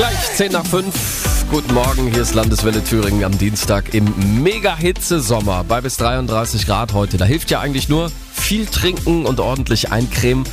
Gleich 10 nach 5. Guten Morgen, hier ist Landeswelle Thüringen am Dienstag im Mega-Hitze-Sommer bei bis 33 Grad heute. Da hilft ja eigentlich nur viel trinken und ordentlich eincremen.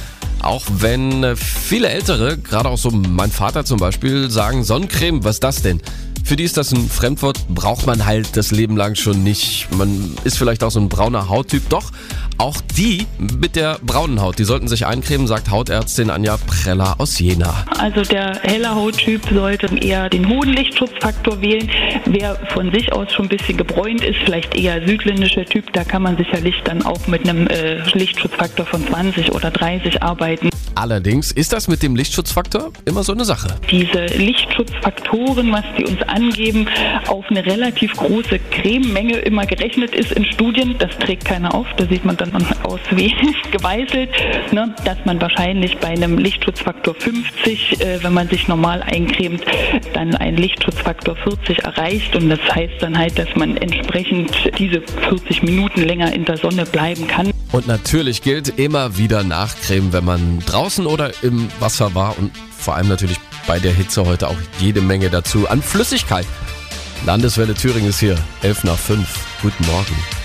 Auch wenn äh, viele Ältere, gerade auch so mein Vater zum Beispiel, sagen, Sonnencreme, was ist das denn? Für die ist das ein Fremdwort, braucht man halt das Leben lang schon nicht. Man ist vielleicht auch so ein brauner Hauttyp. Doch, auch die mit der braunen Haut, die sollten sich eincremen, sagt Hautärztin Anja Preller aus Jena. Also der helle Hauttyp sollte eher den hohen Lichtschutzfaktor wählen. Wer von sich aus schon ein bisschen gebräunt ist, vielleicht eher südländischer Typ, da kann man sicherlich dann auch mit einem äh, Lichtschutzfaktor von 20 oder 30 arbeiten. Allerdings ist das mit dem Lichtschutzfaktor immer so eine Sache. Diese Lichtschutzfaktoren, was die uns angeben, auf eine relativ große Crememenge immer gerechnet ist in Studien, das trägt keiner auf, da sieht man dann aus wie geweißelt, ne, dass man wahrscheinlich bei einem Lichtschutzfaktor 50, äh, wenn man sich normal eincremt, dann einen Lichtschutzfaktor 40 erreicht und das heißt dann halt, dass man entsprechend diese 40 Minuten länger in der Sonne bleiben kann. Und natürlich gilt immer wieder nachcremen, wenn man draußen oder im Wasser war und vor allem natürlich bei der Hitze heute auch jede Menge dazu an Flüssigkeit. Landeswelle Thüringen ist hier, 11 nach 5. Guten Morgen.